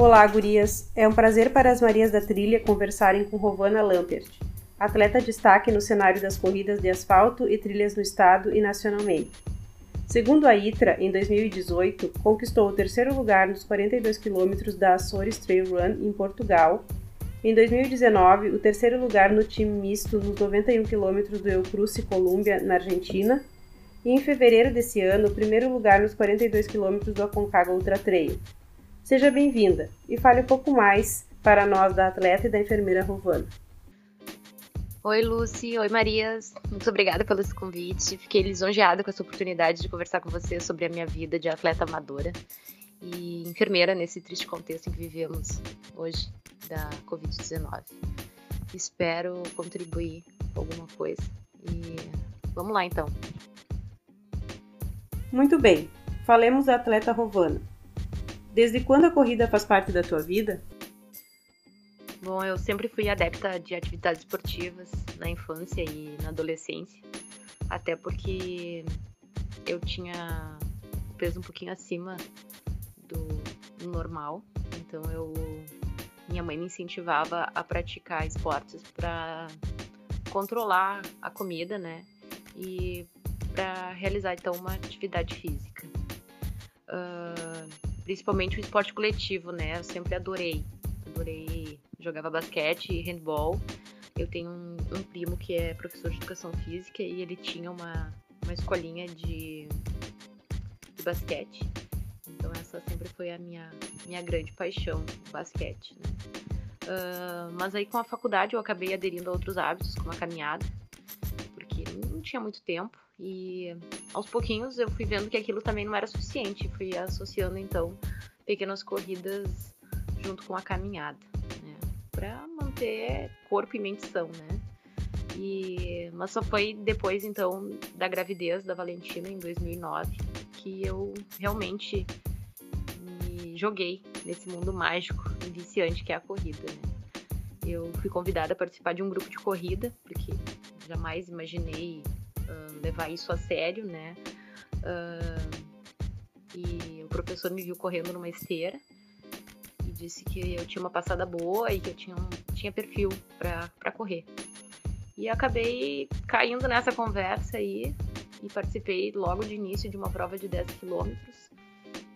Olá, gurias! É um prazer para as Marias da Trilha conversarem com Rovana Lampert, atleta destaque no cenário das corridas de asfalto e trilhas no estado e nacionalmente. Segundo a ITRA, em 2018, conquistou o terceiro lugar nos 42 quilômetros da Açores Trail Run em Portugal. Em 2019, o terceiro lugar no time misto nos 91 quilômetros do Eucruce Colômbia, na Argentina. E em fevereiro desse ano, o primeiro lugar nos 42 quilômetros do Aconcagua Ultra Trail. Seja bem-vinda e fale um pouco mais para nós da atleta e da enfermeira Rovana. Oi, Lucy. Oi, Marias. Muito obrigada pelo esse convite. Fiquei lisonjeada com essa oportunidade de conversar com você sobre a minha vida de atleta amadora e enfermeira nesse triste contexto em que vivemos hoje da Covid-19. Espero contribuir com alguma coisa. E vamos lá, então. Muito bem. Falemos da atleta Rovana. Desde quando a corrida faz parte da tua vida? Bom, eu sempre fui adepta de atividades esportivas na infância e na adolescência, até porque eu tinha peso um pouquinho acima do normal, então eu minha mãe me incentivava a praticar esportes para controlar a comida, né? E para realizar então uma atividade física. Uh, principalmente o esporte coletivo, né? Eu sempre adorei. Adorei. Jogava basquete e handball. Eu tenho um, um, primo que é professor de educação física e ele tinha uma, uma escolinha de, de basquete. Então essa sempre foi a minha, minha grande paixão, basquete. Né? Uh, mas aí com a faculdade eu acabei aderindo a outros hábitos, como a caminhada, não tinha muito tempo. E aos pouquinhos eu fui vendo que aquilo também não era suficiente. Fui associando então pequenas corridas junto com a caminhada, né? Para manter corpo e mente são, né? E, mas só foi depois então da gravidez da Valentina em 2009 que eu realmente me joguei nesse mundo mágico e viciante que é a corrida. Né? Eu fui convidada a participar de um grupo de corrida porque jamais imaginei uh, levar isso a sério, né? Uh, e o professor me viu correndo numa esteira e disse que eu tinha uma passada boa e que eu tinha, um, tinha perfil para correr. E acabei caindo nessa conversa aí e participei logo de início de uma prova de 10 quilômetros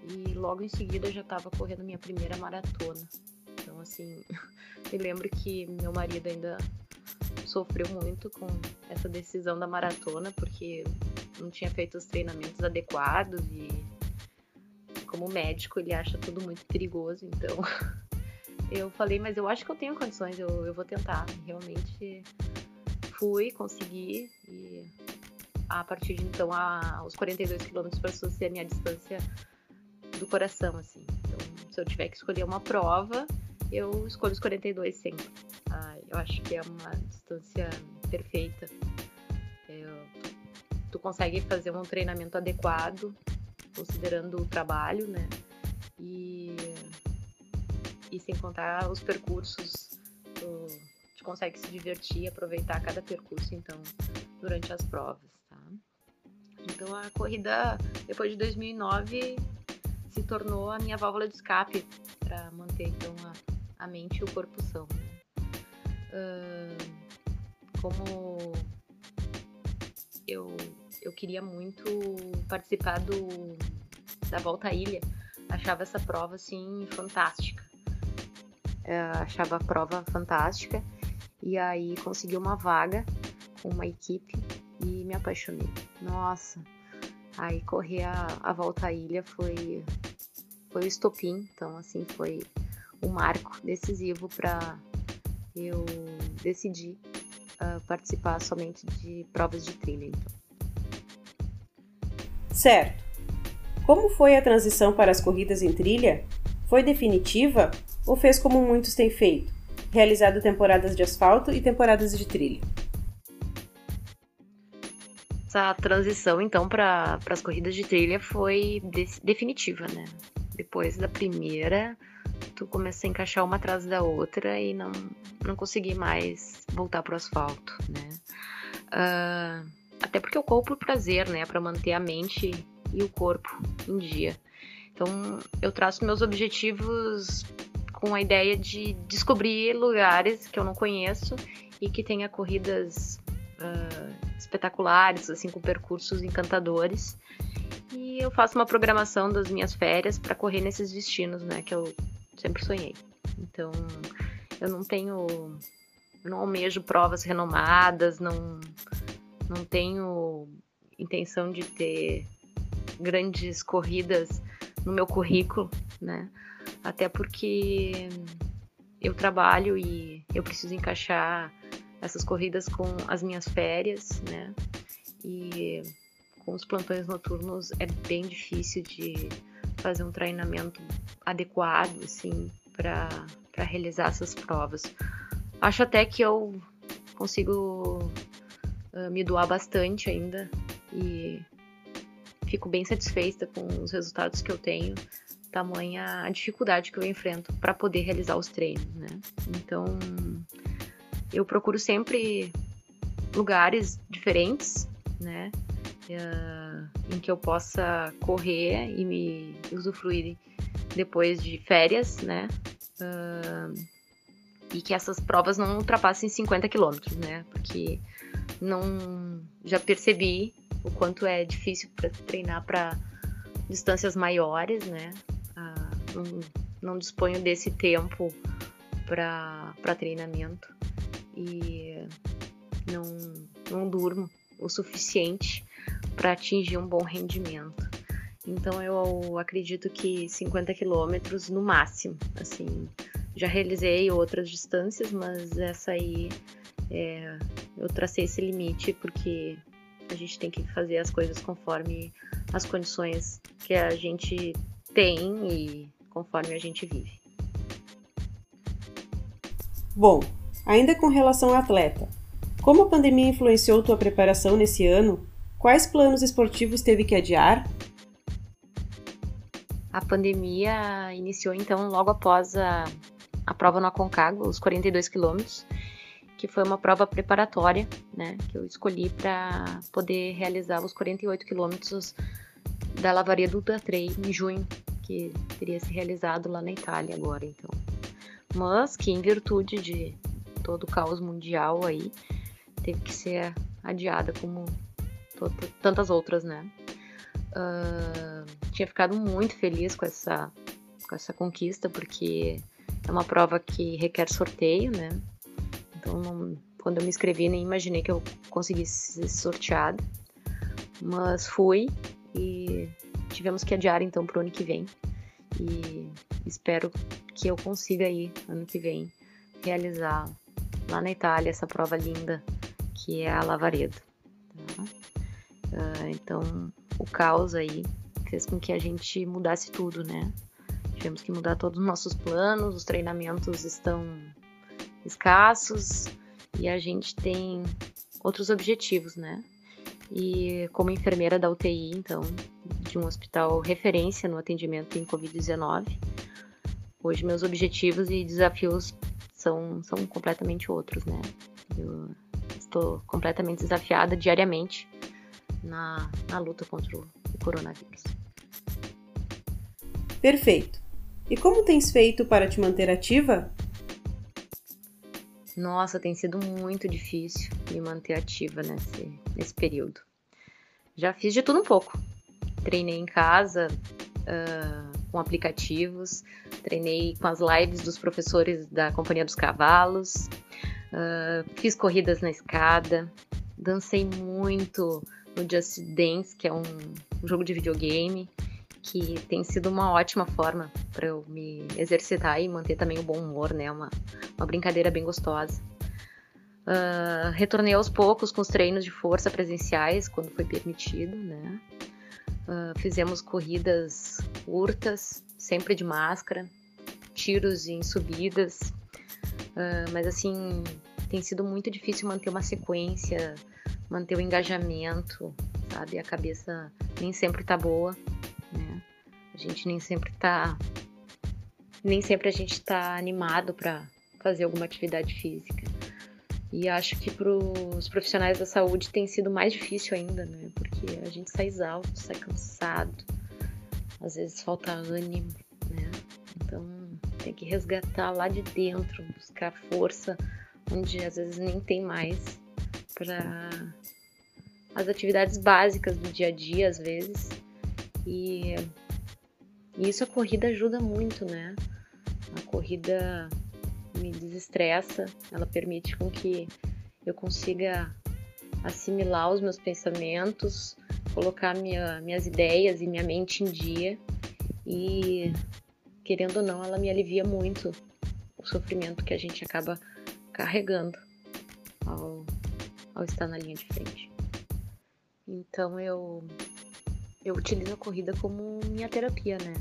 e logo em seguida já estava correndo minha primeira maratona. Então, assim, me lembro que meu marido ainda sofreu muito com essa decisão da maratona, porque não tinha feito os treinamentos adequados e como médico ele acha tudo muito perigoso, então eu falei, mas eu acho que eu tenho condições, eu, eu vou tentar. Realmente fui, consegui e a partir de então a, aos 42 quilômetros passou a ser a minha distância do coração, assim. Então, se eu tiver que escolher uma prova, eu escolho os 42 sempre. Eu acho que é uma distância perfeita. É, tu consegue fazer um treinamento adequado, considerando o trabalho, né? E, e sem contar os percursos, tu, tu consegue se divertir, aproveitar cada percurso, então, durante as provas, tá? Então a corrida, depois de 2009, se tornou a minha válvula de escape para manter então a, a mente e o corpo são. Uh, como eu, eu queria muito participar do, da Volta à Ilha, achava essa prova assim fantástica. Uh, achava a prova fantástica e aí consegui uma vaga com uma equipe e me apaixonei. Nossa, aí correr a, a volta à ilha foi foi o estopim, então assim foi um marco decisivo para eu decidi uh, participar somente de provas de trilha. Então. Certo. Como foi a transição para as corridas em trilha? Foi definitiva ou fez como muitos têm feito, realizado temporadas de asfalto e temporadas de trilha? Essa transição, então, para as corridas de trilha foi de definitiva, né? Depois da primeira, tu começa a encaixar uma atrás da outra e não, não consegui mais voltar pro asfalto, né? Uh, até porque eu corro por prazer, né? Para manter a mente e o corpo em dia. Então, eu traço meus objetivos com a ideia de descobrir lugares que eu não conheço e que tenha corridas uh, espetaculares, assim, com percursos encantadores. E eu faço uma programação das minhas férias para correr nesses destinos, né, que eu sempre sonhei. Então, eu não tenho, não almejo provas renomadas, não, não tenho intenção de ter grandes corridas no meu currículo, né? Até porque eu trabalho e eu preciso encaixar essas corridas com as minhas férias, né? E com os plantões noturnos é bem difícil de fazer um treinamento adequado, assim, para realizar essas provas. Acho até que eu consigo uh, me doar bastante ainda e fico bem satisfeita com os resultados que eu tenho, tamanha a dificuldade que eu enfrento para poder realizar os treinos, né? Então, eu procuro sempre lugares diferentes, né? Em que eu possa correr e me usufruir depois de férias, né? Uh, e que essas provas não ultrapassem 50 quilômetros, né? Porque não já percebi o quanto é difícil para treinar para distâncias maiores, né? Uh, não, não disponho desse tempo para treinamento e não, não durmo o suficiente para atingir um bom rendimento. Então eu acredito que 50 quilômetros no máximo, assim, já realizei outras distâncias, mas essa aí é, eu tracei esse limite porque a gente tem que fazer as coisas conforme as condições que a gente tem e conforme a gente vive. Bom, Ainda com relação ao atleta, como a pandemia influenciou tua preparação nesse ano? Quais planos esportivos teve que adiar? A pandemia iniciou então logo após a, a prova no Aconcagua, os 42 quilômetros, que foi uma prova preparatória, né, que eu escolhi para poder realizar os 48 quilômetros da Lavaria do Trail em junho, que teria se realizado lá na Itália agora, então. Mas que em virtude de todo o caos mundial aí, teve que ser adiada como tantas outras, né? Uh, tinha ficado muito feliz com essa, com essa conquista, porque é uma prova que requer sorteio, né? Então, não, quando eu me inscrevi, nem imaginei que eu conseguisse ser sorteada. Mas fui e tivemos que adiar então para o ano que vem. E espero que eu consiga aí, ano que vem, realizar lá na Itália, essa prova linda que é a Lavaredo. Uh, então, o caos aí fez com que a gente mudasse tudo, né? Tivemos que mudar todos os nossos planos, os treinamentos estão escassos e a gente tem outros objetivos, né? E como enfermeira da UTI, então, de um hospital referência no atendimento em Covid-19, hoje meus objetivos e desafios são, são completamente outros, né? Eu estou completamente desafiada diariamente na, na luta contra o, coronavírus. Perfeito. E como tens feito para te manter ativa? Nossa, tem sido muito difícil me manter ativa nesse, nesse período. Já fiz de tudo um pouco. Treinei em casa, uh, com aplicativos, treinei com as lives dos professores da Companhia dos Cavalos, uh, fiz corridas na escada, dancei muito no Just Dance, que é um, jogo de videogame, que tem sido uma ótima forma para eu me exercitar e manter também o bom humor, né? Uma, uma brincadeira bem gostosa. Uh, retornei aos poucos com os treinos de força presenciais, quando foi permitido, né? Uh, fizemos corridas curtas, sempre de máscara, tiros em subidas, uh, mas assim tem sido muito difícil manter uma sequência, manter o engajamento, sabe? A cabeça nem sempre tá boa, né? A gente nem sempre tá, nem sempre a gente tá animado para fazer alguma atividade física. E acho que para os profissionais da saúde tem sido mais difícil ainda, né? Porque a gente sai exausto, sai cansado, às vezes falta ânimo, né? Então tem que resgatar lá de dentro, buscar força onde às vezes nem tem mais para as atividades básicas do dia a dia, às vezes. E, e isso a corrida ajuda muito, né? A corrida me desestressa, ela permite com que eu consiga assimilar os meus pensamentos, colocar minha, minhas ideias e minha mente em dia e querendo ou não, ela me alivia muito o sofrimento que a gente acaba carregando ao estar na linha de frente. Então eu eu utilizo a corrida como minha terapia, né?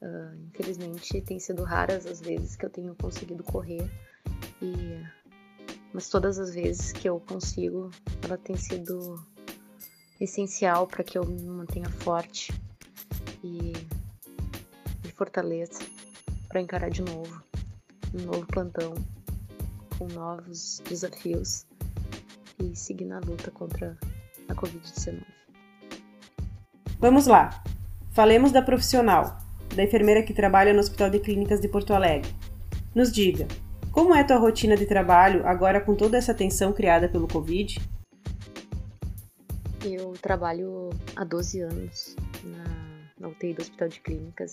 Uh, infelizmente tem sido raras as vezes que eu tenho conseguido correr e mas todas as vezes que eu consigo, ela tem sido essencial para que eu me mantenha forte e me fortaleça para encarar de novo um novo plantão com novos desafios e seguir na luta contra a Covid-19. Vamos lá. Falemos da profissional, da enfermeira que trabalha no Hospital de Clínicas de Porto Alegre. Nos diga, como é tua rotina de trabalho agora com toda essa tensão criada pelo Covid? Eu trabalho há 12 anos na, na UTI do Hospital de Clínicas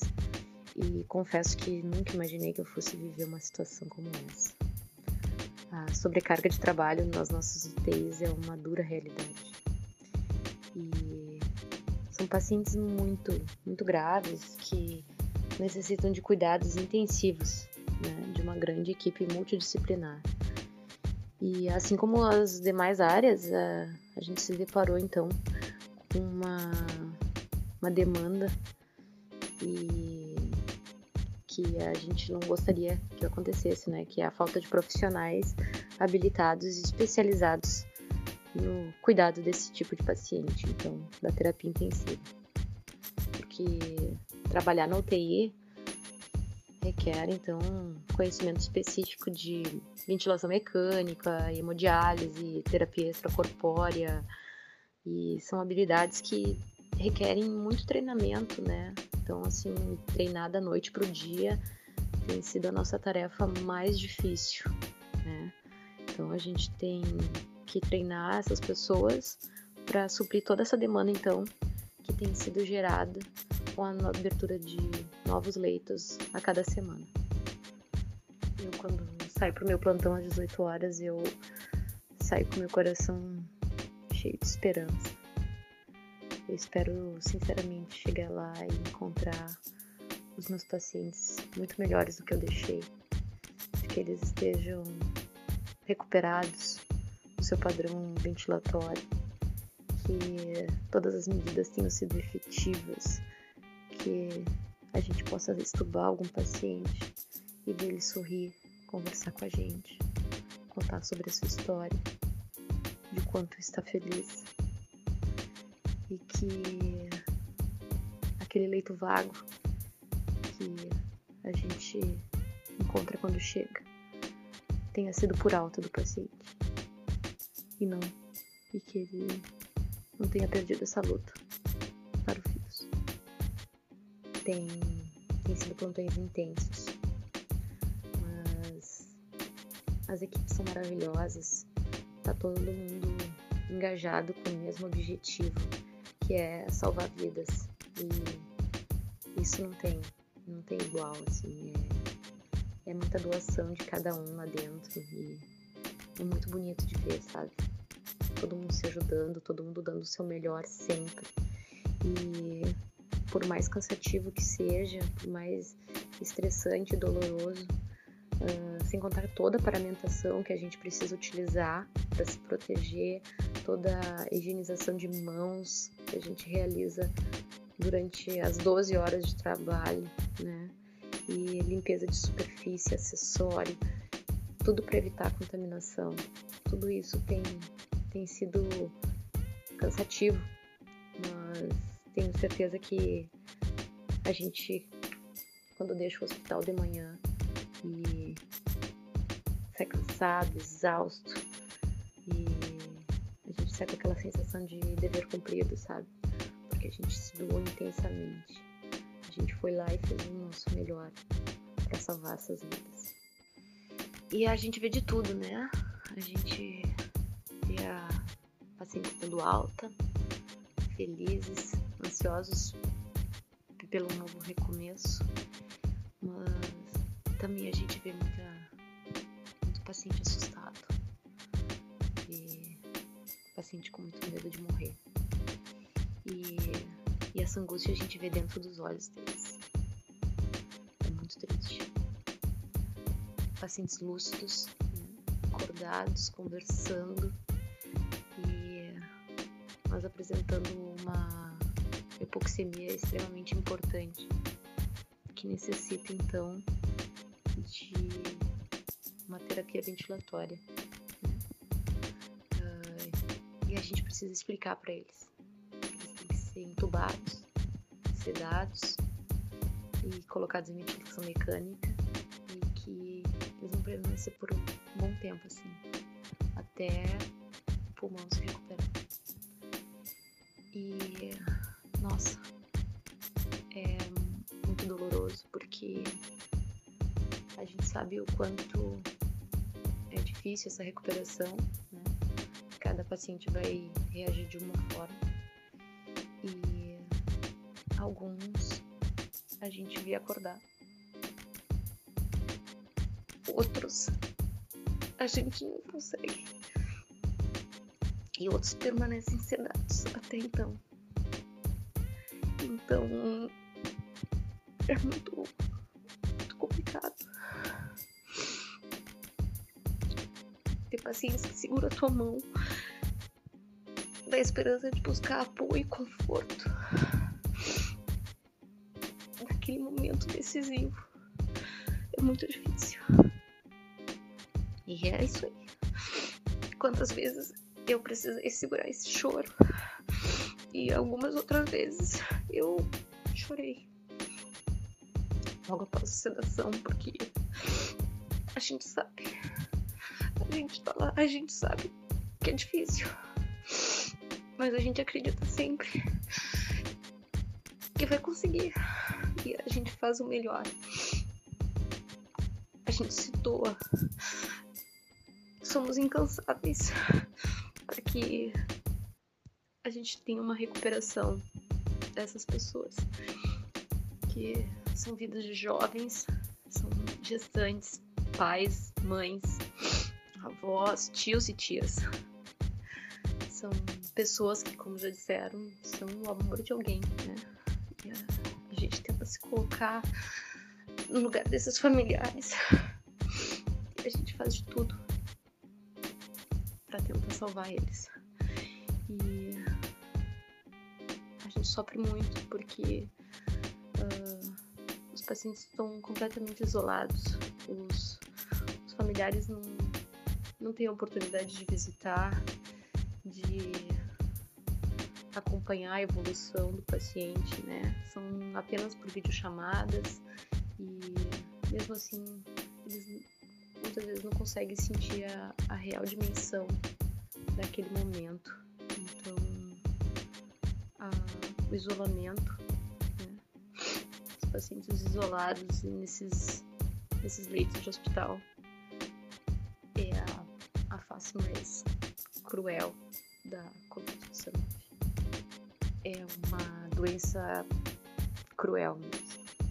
e confesso que nunca imaginei que eu fosse viver uma situação como essa. A sobrecarga de trabalho nas nossas UTIs é uma dura realidade. E são pacientes muito, muito graves que necessitam de cuidados intensivos, né, de uma grande equipe multidisciplinar. E assim como as demais áreas, a, a gente se deparou então com uma, uma demanda e que a gente não gostaria que acontecesse, né? Que é a falta de profissionais habilitados e especializados no cuidado desse tipo de paciente, então, da terapia intensiva. Porque trabalhar na UTI requer, então, conhecimento específico de ventilação mecânica, hemodiálise, terapia extracorpórea, e são habilidades que requerem muito treinamento, né? Então, assim, treinar da noite para o dia tem sido a nossa tarefa mais difícil, né? Então, a gente tem que treinar essas pessoas para suprir toda essa demanda, então, que tem sido gerada com a abertura de novos leitos a cada semana. Eu, quando saio para o meu plantão às 18 horas, eu saio com meu coração cheio de esperança eu espero sinceramente chegar lá e encontrar os meus pacientes muito melhores do que eu deixei, de que eles estejam recuperados no seu padrão ventilatório, que todas as medidas tenham sido efetivas, que a gente possa estubar algum paciente e ver ele sorrir, conversar com a gente, contar sobre a sua história, de quanto está feliz e que aquele leito vago que a gente encontra quando chega tenha sido por alta do paciente e não e que ele não tenha perdido essa luta para o filhos. Tem, tem sido plantões intensos, mas as equipes são maravilhosas, tá todo mundo engajado com o mesmo objetivo que é salvar vidas. E isso não tem, não tem igual, assim. É, é muita doação de cada um lá dentro e é muito bonito de ver, sabe? Todo mundo se ajudando, todo mundo dando o seu melhor sempre. E por mais cansativo que seja, por mais estressante e doloroso, uh, sem contar toda a paramentação que a gente precisa utilizar para se proteger, toda a higienização de mãos que a gente realiza durante as 12 horas de trabalho, né? E limpeza de superfície, acessório, tudo para evitar a contaminação. Tudo isso tem, tem sido cansativo, mas tenho certeza que a gente, quando deixa o hospital de manhã e sai cansado, exausto, com aquela sensação de dever cumprido, sabe? Porque a gente se doou intensamente. A gente foi lá e fez o nosso melhor para salvar essas vidas. E a gente vê de tudo, né? A gente vê a paciente estando alta, felizes, ansiosos pelo novo recomeço, mas também a gente vê muita, muito paciente assustado paciente com muito medo de morrer. E, e essa angústia a gente vê dentro dos olhos deles. É muito triste. Pacientes lúcidos, acordados, conversando e nós apresentando uma hipoxemia extremamente importante que necessita então de uma terapia ventilatória. A gente precisa explicar para eles ser entubados, sedados e colocados em ventilação mecânica e que eles vão permanecer por um bom tempo, assim, até o pulmão se recuperar. E, nossa, é muito doloroso porque a gente sabe o quanto é difícil essa recuperação, paciente vai reagir de uma forma e alguns a gente via acordar. Outros a gente não consegue. E outros permanecem sedados até então. Então é muito, muito complicado. Ter paciência que segura a tua mão da esperança de buscar apoio e conforto naquele momento decisivo. É muito difícil. E é isso aí. Quantas vezes eu precisei segurar esse choro e algumas outras vezes eu chorei logo após a sedação, porque a gente sabe, a gente tá lá, a gente sabe que é difícil mas a gente acredita sempre que vai conseguir e a gente faz o melhor. A gente se doa. Somos incansáveis para que a gente tenha uma recuperação dessas pessoas que são vidas de jovens, são gestantes, pais, mães, avós, tios e tias. Pessoas que, como já disseram, são o amor de alguém, né? E a, gente tenta se colocar no lugar desses familiares. E a gente faz de tudo para tentar salvar eles. E a gente sofre muito porque uh, os pacientes estão completamente isolados. Os, os familiares não, não têm oportunidade de visitar, de acompanhar a evolução do paciente, né? São apenas por videochamadas e mesmo assim eles muitas vezes não conseguem sentir a, a real dimensão daquele momento. Então, a, o isolamento, né? os pacientes isolados nesses, nesses leitos de hospital é a, a face mais cruel da Covid-19 é uma doença cruel mesmo.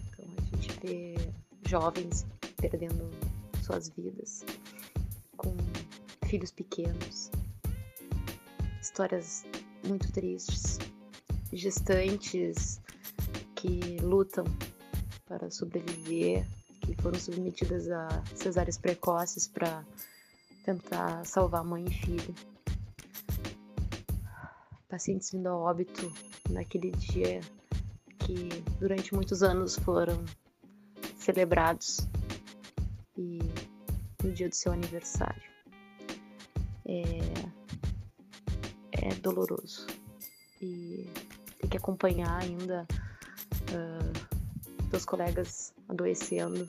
Então a gente vê jovens perdendo suas vidas com filhos pequenos, histórias muito tristes, gestantes que lutam para sobreviver, que foram submetidas a cesáreas precoces para tentar salvar mãe e filho pacientes vindo a óbito naquele dia que durante muitos anos foram celebrados e no dia do seu aniversário. É, é doloroso e ter que acompanhar ainda uh, seus colegas adoecendo,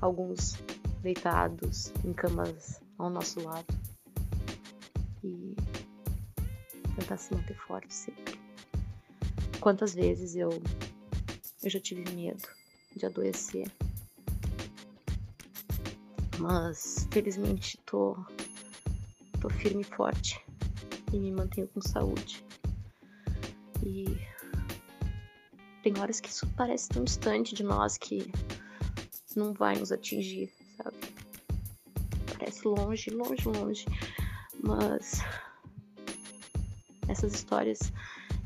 alguns deitados em camas ao nosso lado. E tentar se manter forte sempre. Quantas vezes eu, eu já tive medo de adoecer Mas felizmente tô, tô firme e forte e me mantenho com saúde. E tem horas que isso parece tão distante de nós que não vai nos atingir, sabe? Parece longe, longe, longe. Mas essas histórias,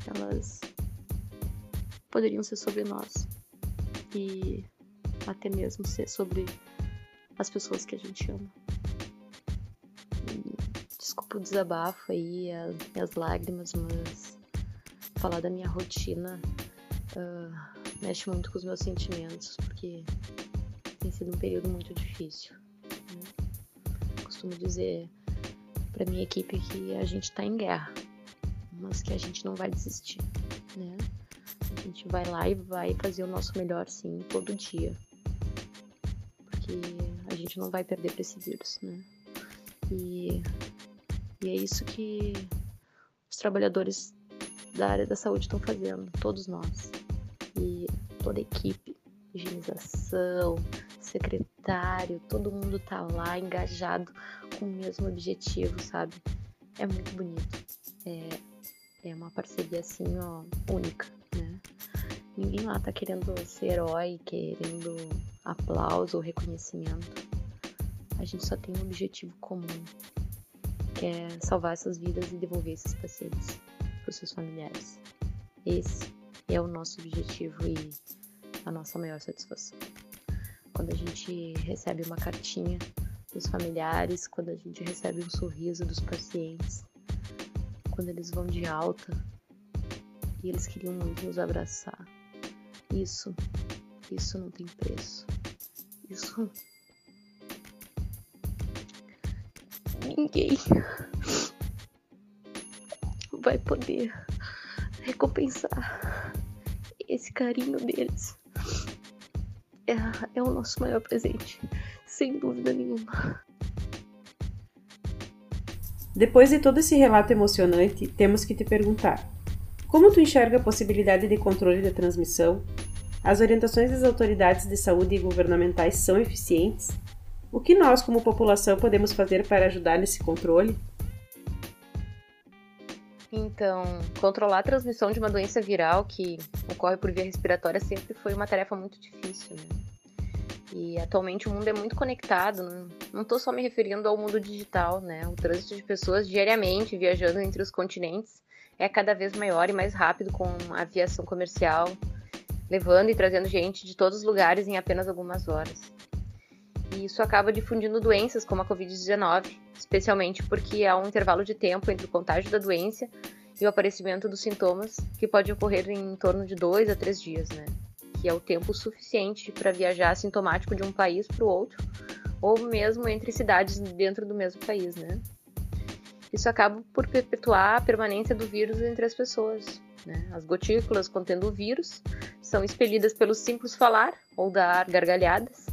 elas poderiam ser sobre nós. E até mesmo ser sobre as pessoas que a gente ama. Desculpa o desabafo aí, as, as lágrimas, mas falar da minha rotina uh, mexe muito com os meus sentimentos, porque tem sido um período muito difícil. Né? Costumo dizer para minha equipe que a gente está em guerra, mas que a gente não vai desistir, né? A gente vai lá e vai fazer o nosso melhor, sim, todo dia, porque a gente não vai perder para esse vírus, né? E, e é isso que os trabalhadores da área da saúde estão fazendo, todos nós e toda a equipe, higienização, secretário, todo mundo tá lá engajado com o mesmo objetivo, sabe? É muito bonito. É, é uma parceria assim, ó, única, né? Ninguém lá tá querendo ser herói, querendo aplauso ou reconhecimento. A gente só tem um objetivo comum, que é salvar essas vidas e devolver esses pacientes para os seus familiares. Esse é o nosso objetivo e a nossa maior satisfação. Quando a gente recebe uma cartinha dos familiares, quando a gente recebe um sorriso dos pacientes, quando eles vão de alta e eles queriam muito nos abraçar. Isso, isso não tem preço. Isso. Ninguém vai poder recompensar esse carinho deles. É, é o nosso maior presente, sem dúvida nenhuma. Depois de todo esse relato emocionante, temos que te perguntar: como tu enxerga a possibilidade de controle da transmissão? As orientações das autoridades de saúde e governamentais são eficientes? O que nós, como população, podemos fazer para ajudar nesse controle? Então, controlar a transmissão de uma doença viral que ocorre por via respiratória sempre foi uma tarefa muito difícil, né? E atualmente o mundo é muito conectado, não estou só me referindo ao mundo digital, né? O trânsito de pessoas diariamente viajando entre os continentes é cada vez maior e mais rápido com a aviação comercial, levando e trazendo gente de todos os lugares em apenas algumas horas. E isso acaba difundindo doenças como a Covid-19, especialmente porque há um intervalo de tempo entre o contágio da doença e o aparecimento dos sintomas, que pode ocorrer em torno de dois a três dias, né? Que é o tempo suficiente para viajar sintomático de um país para o outro, ou mesmo entre cidades dentro do mesmo país, né? Isso acaba por perpetuar a permanência do vírus entre as pessoas. Né? As gotículas contendo o vírus são expelidas pelo simples falar ou dar gargalhadas,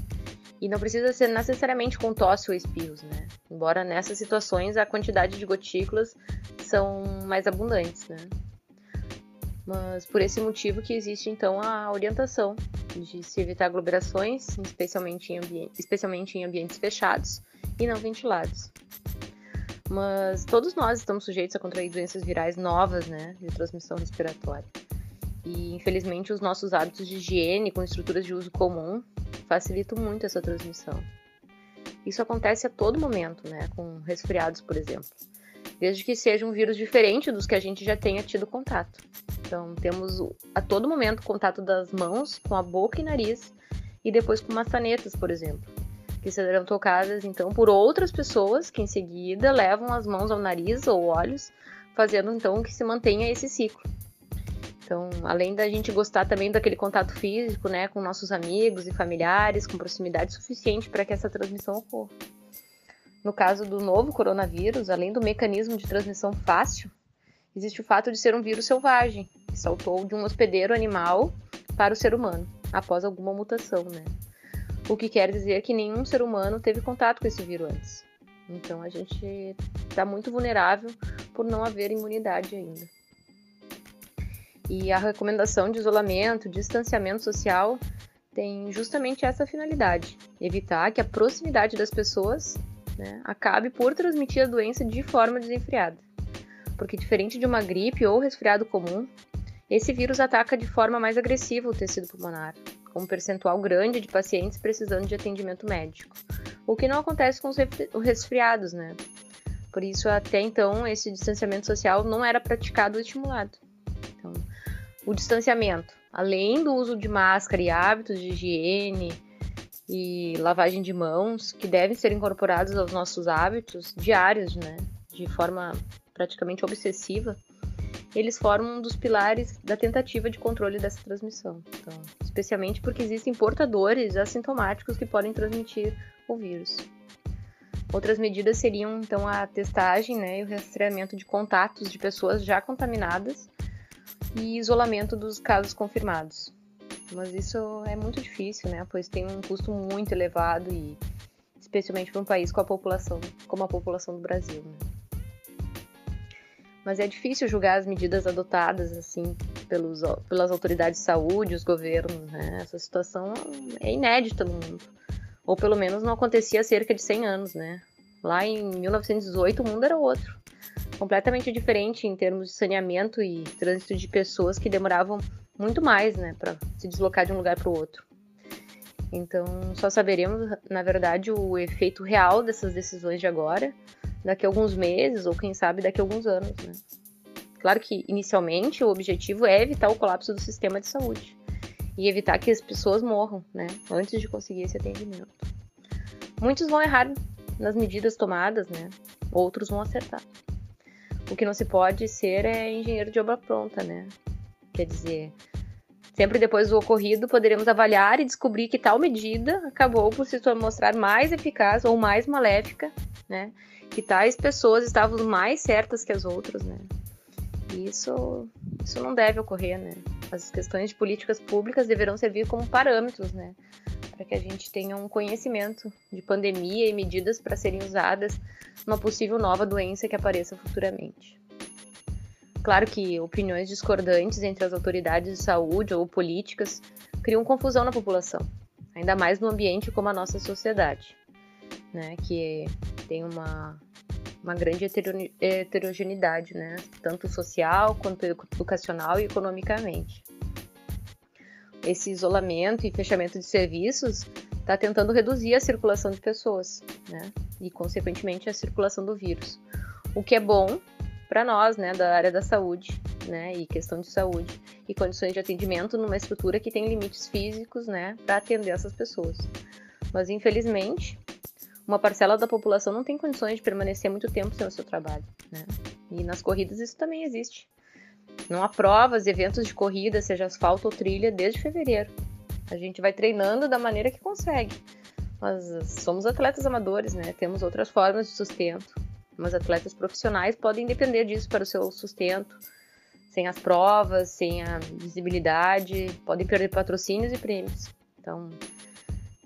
e não precisa ser necessariamente com tosse ou espirros, né? Embora nessas situações a quantidade de gotículas são mais abundantes, né? Mas por esse motivo que existe então a orientação de se evitar aglomerações, especialmente em, especialmente em ambientes fechados e não ventilados. Mas todos nós estamos sujeitos a contrair doenças virais novas, né, de transmissão respiratória. E infelizmente os nossos hábitos de higiene com estruturas de uso comum facilitam muito essa transmissão. Isso acontece a todo momento, né, com resfriados, por exemplo, desde que seja um vírus diferente dos que a gente já tenha tido contato. Então, temos a todo momento contato das mãos com a boca e nariz e depois com maçanetas, por exemplo, que serão tocadas então por outras pessoas que em seguida levam as mãos ao nariz ou olhos, fazendo então que se mantenha esse ciclo. Então, além da gente gostar também daquele contato físico, né, com nossos amigos e familiares, com proximidade suficiente para que essa transmissão ocorra. No caso do novo coronavírus, além do mecanismo de transmissão fácil, existe o fato de ser um vírus selvagem, que saltou de um hospedeiro animal para o ser humano, após alguma mutação, né? O que quer dizer que nenhum ser humano teve contato com esse vírus antes. Então a gente está muito vulnerável por não haver imunidade ainda. E a recomendação de isolamento, distanciamento social tem justamente essa finalidade: evitar que a proximidade das pessoas né, acabe por transmitir a doença de forma desenfreada. Porque, diferente de uma gripe ou resfriado comum, esse vírus ataca de forma mais agressiva o tecido pulmonar, com um percentual grande de pacientes precisando de atendimento médico, o que não acontece com os resfriados, né? Por isso, até então, esse distanciamento social não era praticado ou estimulado. Então, o distanciamento, além do uso de máscara e hábitos de higiene e lavagem de mãos, que devem ser incorporados aos nossos hábitos diários, né, de forma praticamente obsessiva, eles formam um dos pilares da tentativa de controle dessa transmissão. Então, especialmente porque existem portadores assintomáticos que podem transmitir o vírus. Outras medidas seriam então a testagem né, e o rastreamento de contatos de pessoas já contaminadas e isolamento dos casos confirmados. Mas isso é muito difícil, né? Pois tem um custo muito elevado e especialmente para um país com a população como a população do Brasil. Né? Mas é difícil julgar as medidas adotadas assim pelos, pelas autoridades de saúde, os governos. Né? Essa situação é inédita no mundo ou pelo menos não acontecia há cerca de 100 anos, né? Lá em 1918 o mundo era outro, completamente diferente em termos de saneamento e trânsito de pessoas que demoravam muito mais, né, para se deslocar de um lugar para o outro. Então, só saberemos, na verdade, o efeito real dessas decisões de agora, daqui a alguns meses ou quem sabe daqui a alguns anos, né? Claro que inicialmente o objetivo é evitar o colapso do sistema de saúde e evitar que as pessoas morram, né, antes de conseguir esse atendimento. Muitos vão errar nas medidas tomadas, né? Outros vão acertar. O que não se pode ser é engenheiro de obra pronta, né? Quer dizer, sempre depois do ocorrido poderemos avaliar e descobrir que tal medida acabou por se mostrar mais eficaz ou mais maléfica, né? Que tais pessoas estavam mais certas que as outras, né? E isso, isso não deve ocorrer, né? As questões de políticas públicas deverão servir como parâmetros, né? Para que a gente tenha um conhecimento de pandemia e medidas para serem usadas numa possível nova doença que apareça futuramente. Claro que opiniões discordantes entre as autoridades de saúde ou políticas criam confusão na população, ainda mais no ambiente como a nossa sociedade, né? Que tem uma uma grande heterogeneidade, né? tanto social quanto educacional e economicamente. Esse isolamento e fechamento de serviços está tentando reduzir a circulação de pessoas, né? E consequentemente a circulação do vírus, o que é bom para nós, né, da área da saúde, né, e questão de saúde e condições de atendimento numa estrutura que tem limites físicos, né, para atender essas pessoas. Mas infelizmente uma parcela da população não tem condições de permanecer muito tempo sem o seu trabalho, né? E nas corridas isso também existe. Não há provas eventos de corrida, seja asfalto ou trilha, desde fevereiro. A gente vai treinando da maneira que consegue. Mas somos atletas amadores, né? Temos outras formas de sustento. Mas atletas profissionais podem depender disso para o seu sustento. Sem as provas, sem a visibilidade, podem perder patrocínios e prêmios. Então,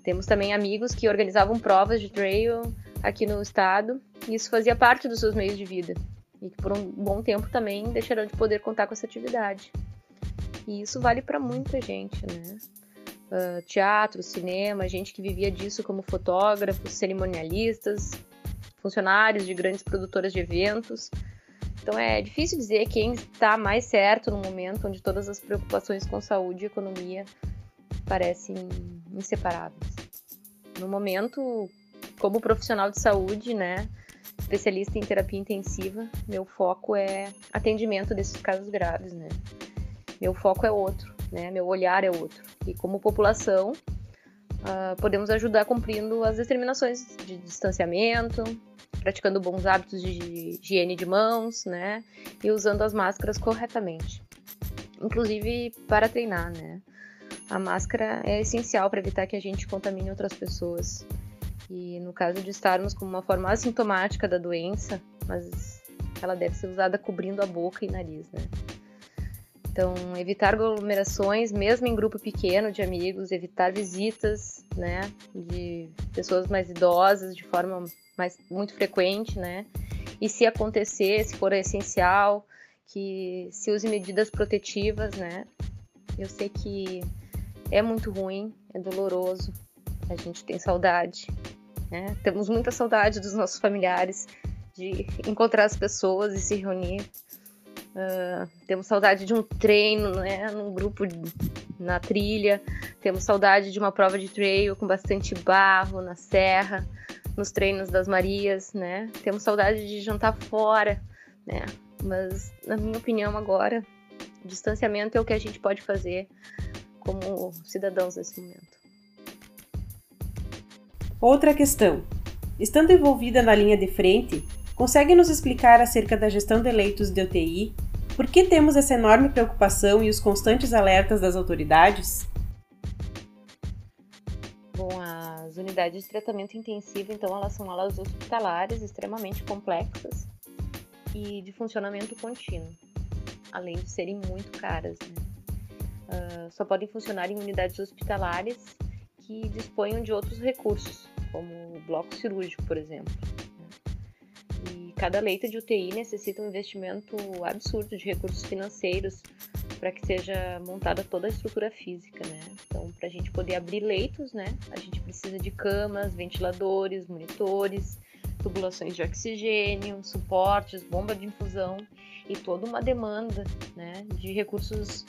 temos também amigos que organizavam provas de trail aqui no estado e isso fazia parte dos seus meios de vida e que por um bom tempo também deixarão de poder contar com essa atividade. E isso vale para muita gente, né? Uh, teatro, cinema, gente que vivia disso como fotógrafos, cerimonialistas, funcionários de grandes produtoras de eventos. Então é difícil dizer quem está mais certo no momento onde todas as preocupações com saúde e economia parecem inseparáveis. No momento, como profissional de saúde, né, especialista em terapia intensiva, meu foco é atendimento desses casos graves, né? Meu foco é outro, né? Meu olhar é outro. E como população, uh, podemos ajudar cumprindo as determinações de distanciamento, praticando bons hábitos de higiene de mãos, né? E usando as máscaras corretamente. Inclusive para treinar, né? A máscara é essencial para evitar que a gente contamine outras pessoas. E no caso de estarmos com uma forma assintomática da doença, mas ela deve ser usada cobrindo a boca e nariz, né? Então, evitar aglomerações, mesmo em grupo pequeno de amigos, evitar visitas, né, de pessoas mais idosas de forma mais muito frequente, né? E se acontecer, se for essencial, que se use medidas protetivas, né? Eu sei que É muito ruim, é doloroso, a gente tem saudade, né? Temos muita saudade dos nossos familiares, de encontrar as pessoas e se reunir. Uh, temos saudade de um treino, né? Num grupo na trilha. Temos saudade de uma prova de trail com bastante barro na serra, nos treinos das Marias, né? Temos saudade de jantar fora, né? Mas, na minha opinião, agora, distanciamento é o que a gente pode fazer como cidadãos nesse momento. Outra questão. Estando envolvida na linha de frente, consegue nos explicar acerca da gestão de leitos de UTI? Por que temos essa enorme preocupação e os constantes alertas das autoridades? Bom, as unidades de tratamento intensivo, então, elas são alas hospitalares extremamente complexas e de funcionamento contínuo, além de serem muito caras. Né? Uh, só podem funcionar em unidades hospitalares que disponham de outros recursos, como o bloco cirúrgico, por exemplo. E cada leito de UTI necessita um investimento absurdo de recursos financeiros para que seja montada toda a estrutura física, né? Então, para a gente poder abrir leitos, né, a gente precisa de camas, ventiladores, monitores, tubulações de oxigênio, suportes, bomba de infusão e toda uma demanda, né, de recursos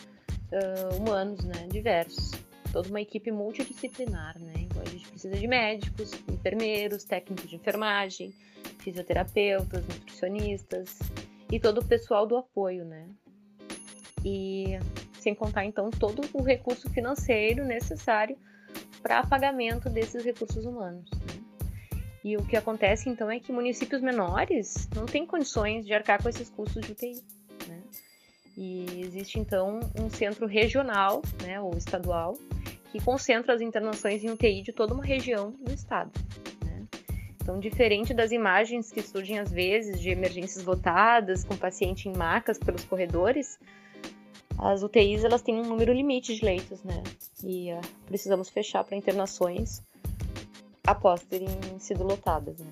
uh, humanos, né, diversos toda uma equipe multidisciplinar, né? Então a gente precisa de médicos, enfermeiros, técnicos de enfermagem, fisioterapeutas, nutricionistas e todo o pessoal do apoio, né? E sem contar então todo o recurso financeiro necessário para pagamento desses recursos humanos. Né? E o que acontece então é que municípios menores não têm condições de arcar com esses custos de UTI. E existe então um centro regional, né, ou estadual, que concentra as internações em UTI de toda uma região do estado. Né? Então, diferente das imagens que surgem às vezes de emergências lotadas, com paciente em macas pelos corredores, as UTIs elas têm um número limite de leitos, né? E uh, precisamos fechar para internações após terem sido lotadas, né?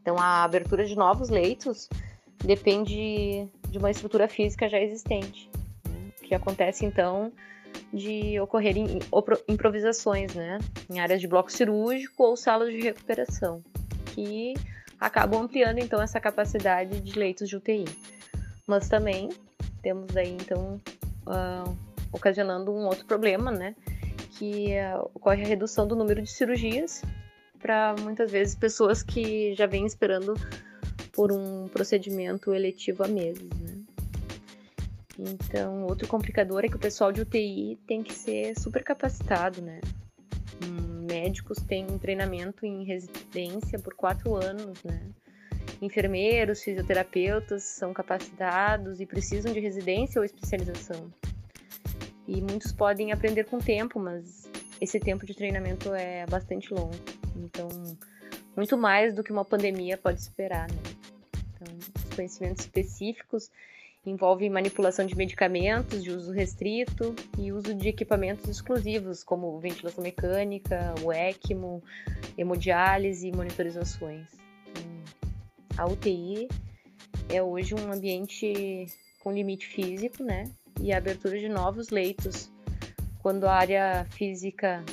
Então, a abertura de novos leitos depende de uma estrutura física já existente. O que acontece, então, de ocorrerem improvisações, né? Em áreas de bloco cirúrgico ou salas de recuperação, que acabam ampliando então essa capacidade de leitos de UTI. Mas também temos daí então uh, ocasionando um outro problema, né? Que uh, ocorre a redução do número de cirurgias para muitas vezes pessoas que já vêm esperando por um procedimento eletivo há meses, né? Então, outro complicador é que o pessoal de UTI tem que ser super capacitado, né? Hum, médicos têm treinamento em residência por quatro anos, né? Enfermeiros, fisioterapeutas são capacitados e precisam de residência ou especialização. E muitos podem aprender com o tempo, mas esse tempo de treinamento é bastante longo. Então, muito mais do que uma pandemia pode esperar, né? Os conhecimentos específicos envolve manipulação de medicamentos de uso restrito e uso de equipamentos exclusivos, como ventilação mecânica, o ECMO, hemodiálise e monitorizações. Então, a UTI é hoje um ambiente com limite físico, né? E a abertura de novos leitos, quando a área física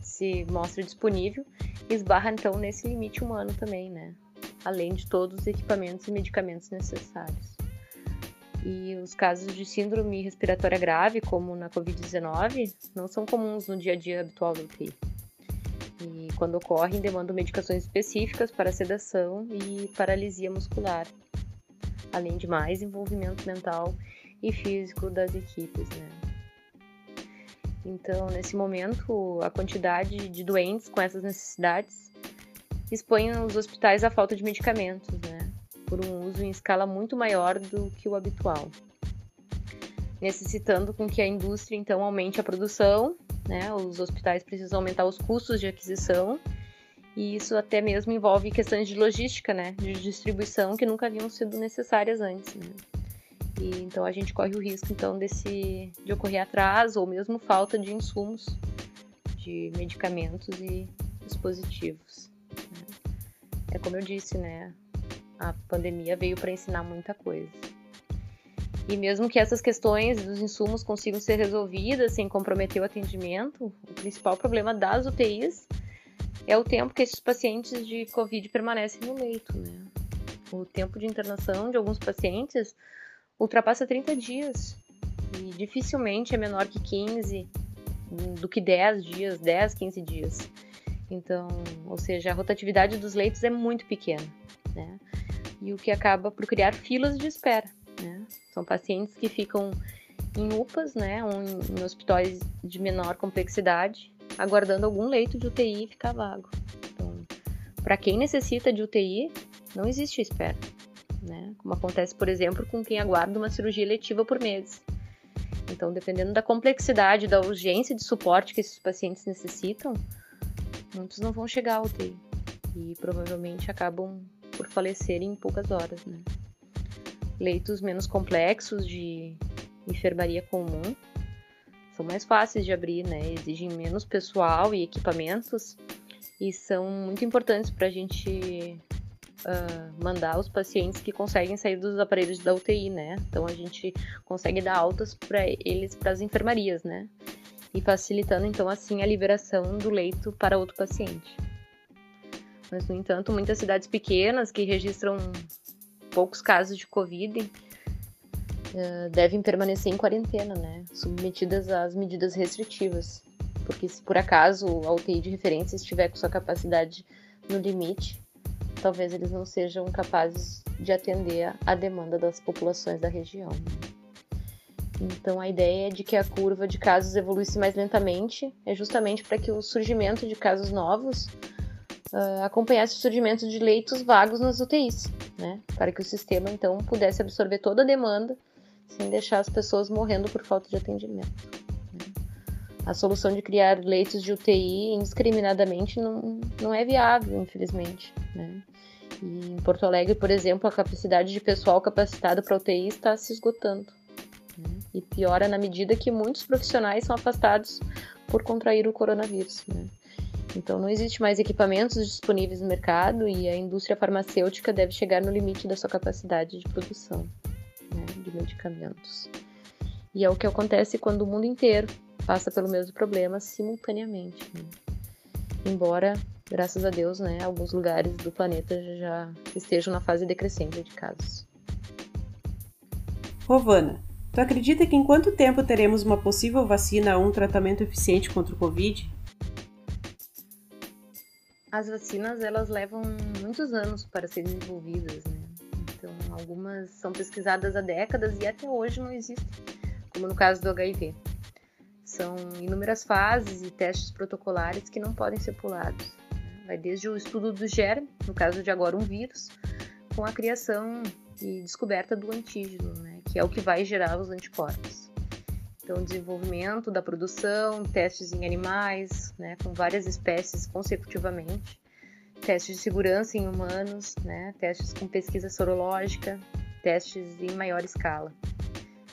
se mostra disponível, esbarra então nesse limite humano também, né? Além de todos os equipamentos e medicamentos necessários. E os casos de síndrome respiratória grave, como na Covid-19, não são comuns no dia a dia habitual do UTI. E quando ocorrem, demandam medicações específicas para sedação e paralisia muscular, além de mais envolvimento mental e físico das equipes, né? Então, nesse momento, a quantidade de doentes com essas necessidades expõe os hospitais à falta de medicamentos, né? por um uso em escala muito maior do que o habitual, necessitando com que a indústria então aumente a produção, né? Os hospitais precisam aumentar os custos de aquisição e isso até mesmo envolve questões de logística, né? De distribuição que nunca haviam sido necessárias antes. Né? E, então a gente corre o risco então desse de ocorrer atraso ou mesmo falta de insumos, de medicamentos e dispositivos. É como eu disse, né? a pandemia veio para ensinar muita coisa. E mesmo que essas questões dos insumos consigam ser resolvidas sem comprometer o atendimento, o principal problema das UTIs é o tempo que esses pacientes de Covid permanecem no leito. Né? O tempo de internação de alguns pacientes ultrapassa 30 dias e dificilmente é menor que 15, do que 10 dias, 10, 15 dias. Então, ou seja, a rotatividade dos leitos é muito pequena, né? E o que acaba por criar filas de espera, né? São pacientes que ficam em UPAs, né, ou em hospitais de menor complexidade, aguardando algum leito de UTI ficar vago. Então, para quem necessita de UTI, não existe espera, né? Como acontece, por exemplo, com quem aguarda uma cirurgia letiva por meses. Então, dependendo da complexidade, da urgência de suporte que esses pacientes necessitam, muitos não vão chegar ao UTI e provavelmente acabam por falecer em poucas horas. Né? Leitos menos complexos de enfermaria comum são mais fáceis de abrir, né? exigem menos pessoal e equipamentos e são muito importantes para a gente uh, mandar os pacientes que conseguem sair dos aparelhos da UTI, né? Então a gente consegue dar altas para eles para as enfermarias, né? E facilitando então assim a liberação do leito para outro paciente. Mas no entanto, muitas cidades pequenas que registram poucos casos de Covid uh, devem permanecer em quarentena, né? Submetidas às medidas restritivas. Porque se por acaso a UTI de referência estiver com sua capacidade no limite, talvez eles não sejam capazes de atender a demanda das populações da região. Então, a ideia de que a curva de casos evoluísse mais lentamente é justamente para que o surgimento de casos novos uh, acompanhasse o surgimento de leitos vagos nas UTIs, né? para que o sistema então pudesse absorver toda a demanda sem deixar as pessoas morrendo por falta de atendimento. Né? A solução de criar leitos de UTI indiscriminadamente não, não é viável, infelizmente. Né? E em Porto Alegre, por exemplo, a capacidade de pessoal capacitado para UTI está se esgotando. E piora na medida que muitos profissionais são afastados por contrair o coronavírus. Né? Então, não existe mais equipamentos disponíveis no mercado e a indústria farmacêutica deve chegar no limite da sua capacidade de produção né, de medicamentos. E é o que acontece quando o mundo inteiro passa pelo mesmo problema simultaneamente. Né? Embora graças a Deus, né, alguns lugares do planeta já estejam na fase decrescente de casos. Rovana, tu acredita que em quanto tempo teremos uma possível vacina ou um tratamento eficiente contra o Covid? As vacinas, elas levam muitos anos para serem desenvolvidas, né? Então, algumas são pesquisadas há décadas e até hoje não existem, como no caso do HIV. São inúmeras fases e testes protocolares que não podem ser pulados. Vai desde o estudo do germe, no caso de agora um vírus, com a criação e descoberta do antígeno, né, que é o que vai gerar os anticorpos. Então, desenvolvimento da produção, testes em animais, né, com várias espécies consecutivamente, testes de segurança em humanos, né, testes com pesquisa sorológica, testes em maior escala.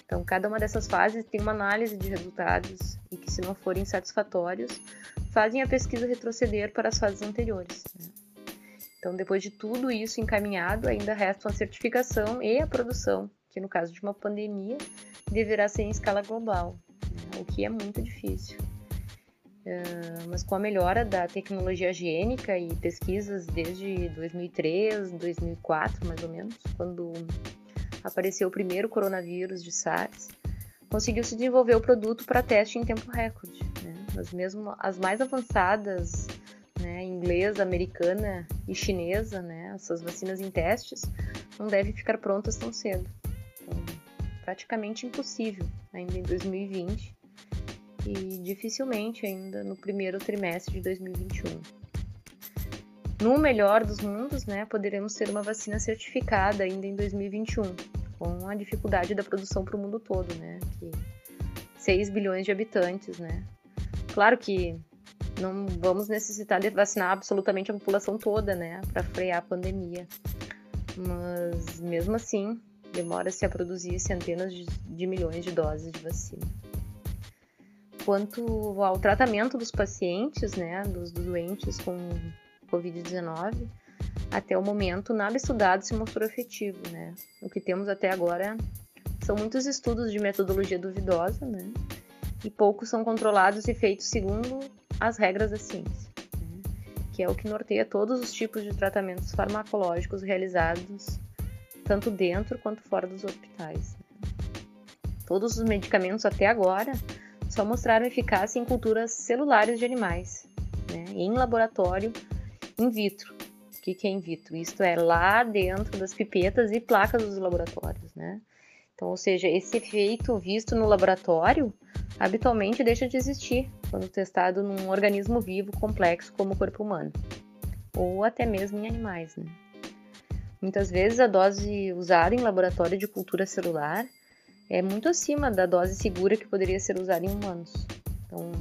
Então, cada uma dessas fases tem uma análise de resultados e que, se não forem satisfatórios, fazem a pesquisa retroceder para as fases anteriores. Né? Então, depois de tudo isso encaminhado, ainda resta a certificação e a produção, que no caso de uma pandemia deverá ser em escala global, o que é muito difícil. Uh, mas com a melhora da tecnologia gênica e pesquisas desde 2003, 2004 mais ou menos, quando apareceu o primeiro coronavírus de SARS, conseguiu se desenvolver o produto para teste em tempo recorde. Né? Mas mesmo as mais avançadas, né, inglesa, americana e chinesa, né, essas vacinas em testes, não devem ficar prontas tão cedo. Praticamente impossível ainda em 2020 e dificilmente ainda no primeiro trimestre de 2021. No melhor dos mundos, né, poderemos ter uma vacina certificada ainda em 2021, com a dificuldade da produção para o mundo todo, né, que 6 bilhões de habitantes, né. Claro que não vamos necessitar de vacinar absolutamente a população toda, né, para frear a pandemia. Mas mesmo assim, demora-se a produzir centenas de, milhões de doses de vacina. Quanto ao tratamento dos pacientes, né, dos doentes com Covid-19, até o momento nada estudado se mostrou efetivo, né? O que temos até agora são muitos estudos de metodologia duvidosa, né? E poucos são controlados e feitos segundo as regras da ciência, né? que é o que norteia todos os tipos de tratamentos farmacológicos realizados tanto dentro quanto fora dos hospitais. Todos os medicamentos até agora só mostraram eficácia em culturas celulares de animais, né? em laboratório in vitro. O que, é in vitro? Isto é lá dentro das pipetas e placas dos laboratórios, né? Então, ou seja, esse efeito visto no laboratório habitualmente deixa de existir quando testado num organismo vivo complexo como o corpo humano, ou até mesmo em animais. Né? Muitas vezes a dose usada em laboratório de cultura celular é muito acima da dose segura que poderia ser usada em humanos. Então,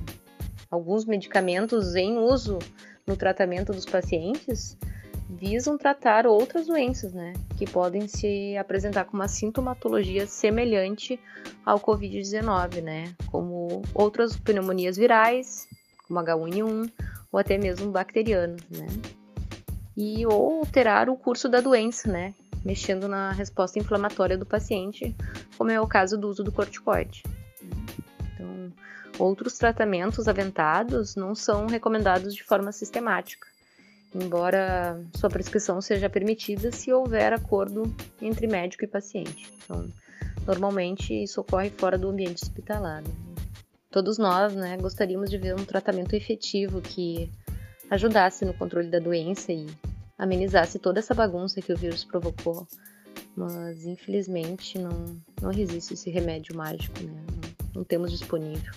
alguns medicamentos em uso no tratamento dos pacientes visam tratar outras doenças, né, que podem se apresentar com uma sintomatologia semelhante ao COVID-19, né, como outras pneumonias virais, como H1N1 ou até mesmo bacterianas, né, e ou alterar o curso da doença, né, mexendo na resposta inflamatória do paciente, como é o caso do uso do corticoide. Então, outros tratamentos aventados não são recomendados de forma sistemática embora sua prescrição seja permitida se houver acordo entre médico e paciente. Então, normalmente isso ocorre fora do ambiente hospitalar. Né? Todos nós, né, gostaríamos de ver um tratamento efetivo que ajudasse no controle da doença e amenizasse toda essa bagunça que o vírus provocou, mas infelizmente não, não existe esse remédio mágico, né? não, não temos disponível.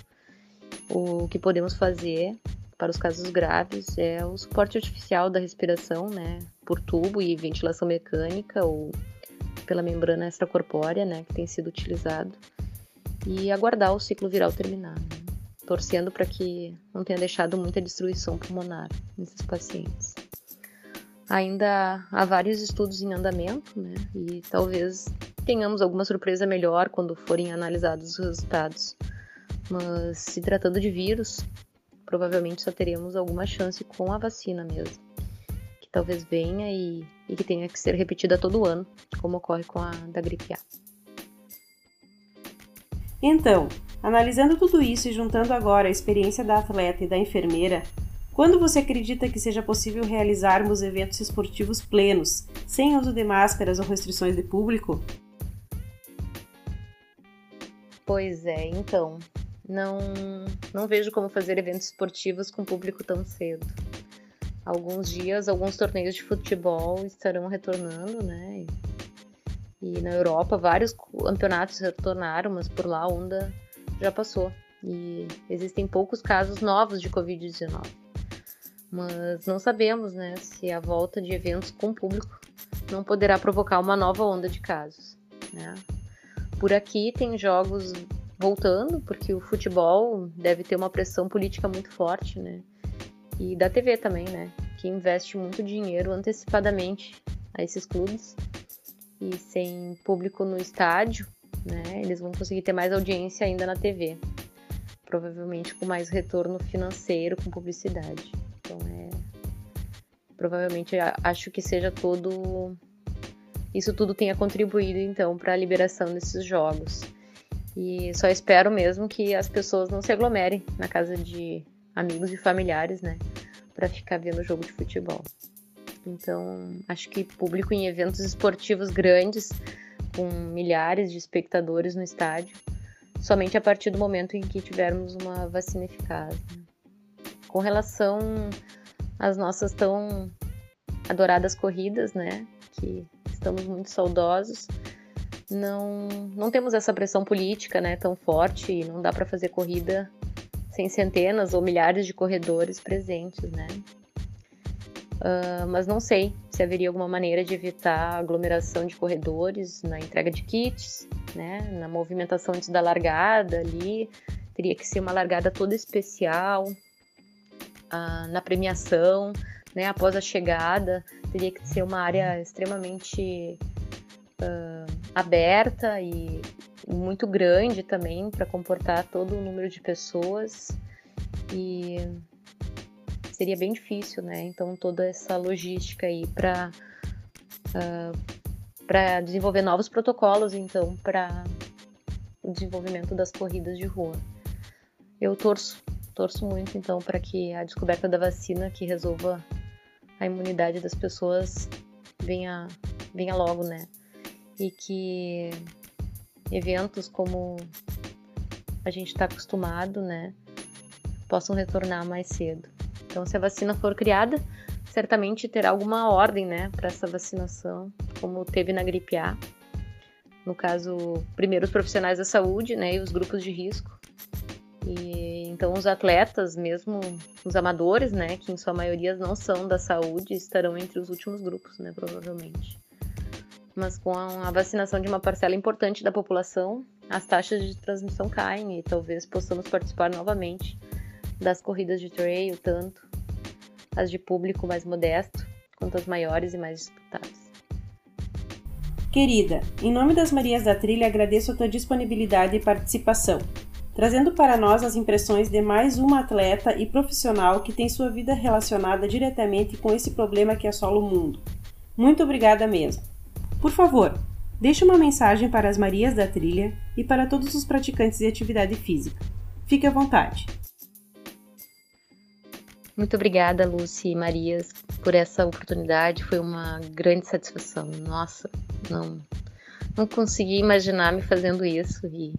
O que podemos fazer para os casos graves é o suporte artificial da respiração, né, por tubo e ventilação mecânica ou pela membrana extracorpórea, né, que tem sido utilizado, e aguardar o ciclo viral terminar, né, torcendo para que não tenha deixado muita destruição pulmonar nesses pacientes. Ainda há vários estudos em andamento, né, e talvez tenhamos alguma surpresa melhor quando forem analisados os resultados. Mas se tratando de vírus, provavelmente só teremos alguma chance com a vacina mesmo. Que talvez venha e, e que tenha que ser repetida todo ano, como ocorre com a da gripe A. Então, analisando tudo isso e juntando agora a experiência da atleta e da enfermeira, quando você acredita que seja possível realizarmos eventos esportivos plenos, sem uso de máscaras ou restrições de público? Pois é, então, não, não vejo como fazer eventos esportivos com público tão cedo. Alguns dias, alguns torneios de futebol estarão retornando, né? E, na Europa, vários campeonatos retornaram, mas por lá a onda já passou. E existem poucos casos novos de Covid-19. Mas não sabemos, né, se a volta de eventos com público não poderá provocar uma nova onda de casos, né? Por aqui tem jogos voltando, porque o futebol deve ter uma pressão política muito forte, né? E da TV também, né? Que investe muito dinheiro antecipadamente a esses clubes. E sem público no estádio, né? Eles vão conseguir ter mais audiência ainda na TV. Provavelmente com mais retorno financeiro com publicidade. Então é. Provavelmente acho que seja todo. Isso tudo tenha contribuído então para a liberação desses jogos. E só espero mesmo que as pessoas não se aglomerem na casa de amigos e familiares, né? Para ficar vendo jogo de futebol. Então, acho que público em eventos esportivos grandes, com milhares de espectadores no estádio, somente a partir do momento em que tivermos uma vacina eficaz. Né? Com relação às nossas tão adoradas corridas, né? Que estamos muito saudosos não, não temos essa pressão política né, tão forte e não dá para fazer corrida sem centenas ou milhares de corredores presentes, né? Uh, mas não sei se haveria alguma maneira de evitar aglomeração de corredores na entrega de kits, né? Na movimentação antes da largada ali, teria que ser uma largada toda especial. Uh, na premiação, né? Após a chegada, teria que ser uma área extremamente uh, aberta e muito grande também para comportar todo o número de pessoas e seria bem difícil, né? Então toda essa logística aí para uh, para desenvolver novos protocolos, então para o desenvolvimento das corridas de rua. Eu torço, torço muito então para que a descoberta da vacina que resolva a imunidade das pessoas venha, venha logo, né? E que eventos como a gente está acostumado, né, possam retornar mais cedo. Então, se a vacina for criada, certamente terá alguma ordem, né, para essa vacinação, como teve na gripe A. No caso, primeiro os profissionais da saúde, né, e os grupos de risco. E então os atletas, mesmo os amadores, né, que em sua maioria não são da saúde, estarão entre os últimos grupos, né, provavelmente. Mas com a vacinação de uma parcela importante da população, as taxas de transmissão caem e talvez possamos participar novamente das corridas de trail, tanto as de público mais modesto quanto as maiores e mais disputadas. Querida, em nome das Marias da Trilha agradeço a tua disponibilidade e participação, trazendo para nós as impressões de mais uma atleta e profissional que tem sua vida relacionada diretamente com esse problema que assola o mundo. Muito obrigada mesmo. Por favor, Deixe uma mensagem para as Marias da Trilha e para todos os praticantes de atividade física. Fique à vontade. Muito obrigada, Lucy e Marias, por essa oportunidade. Foi uma grande satisfação. Nossa, não, não consegui imaginar me fazendo isso. E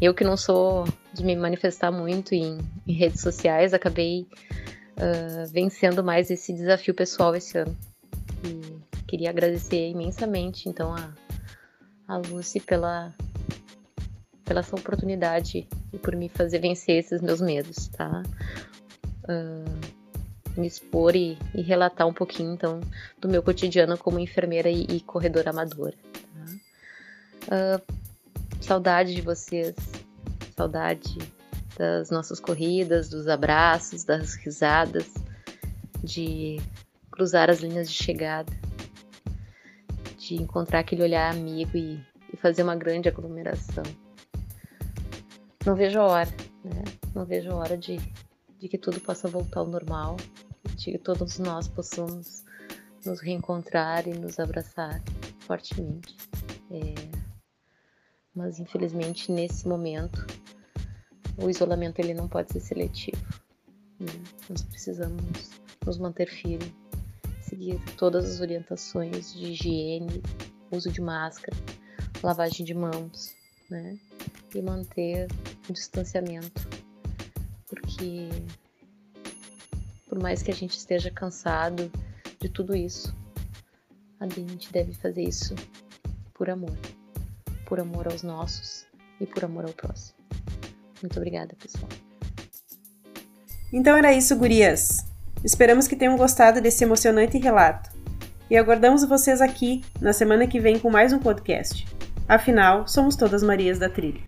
eu que não sou de me manifestar muito em, em redes sociais, acabei uh, vencendo mais esse desafio pessoal esse ano. E queria agradecer imensamente, então, a a Lucy pela, pela essa oportunidade e por me fazer vencer esses meus medos, tá? Uh, me expor e, e, relatar um pouquinho, então, do meu cotidiano como enfermeira e, e corredora amadora. Tá? Uh, saudade de vocês, saudade das nossas corridas, dos abraços, das risadas, de cruzar as linhas de chegada de encontrar aquele olhar amigo e, e fazer uma grande aglomeração. Não vejo a hora, né? Não vejo a hora de, de que tudo possa voltar ao normal, de que todos nós possamos nos reencontrar e nos abraçar fortemente. É, mas infelizmente nesse momento o isolamento ele não pode ser seletivo. Né? Nós precisamos nos manter firmes seguir todas as orientações de higiene, uso de máscara, lavagem de mãos, né? E manter o distanciamento, porque por mais que a gente esteja cansado de tudo isso, a gente deve fazer isso por amor, por amor aos nossos e por amor ao próximo. Muito obrigada, pessoal. Então era isso, gurias. Esperamos que tenham gostado desse emocionante relato. E aguardamos vocês aqui na semana que vem com mais um podcast. Afinal, somos todas Marias da Trilha.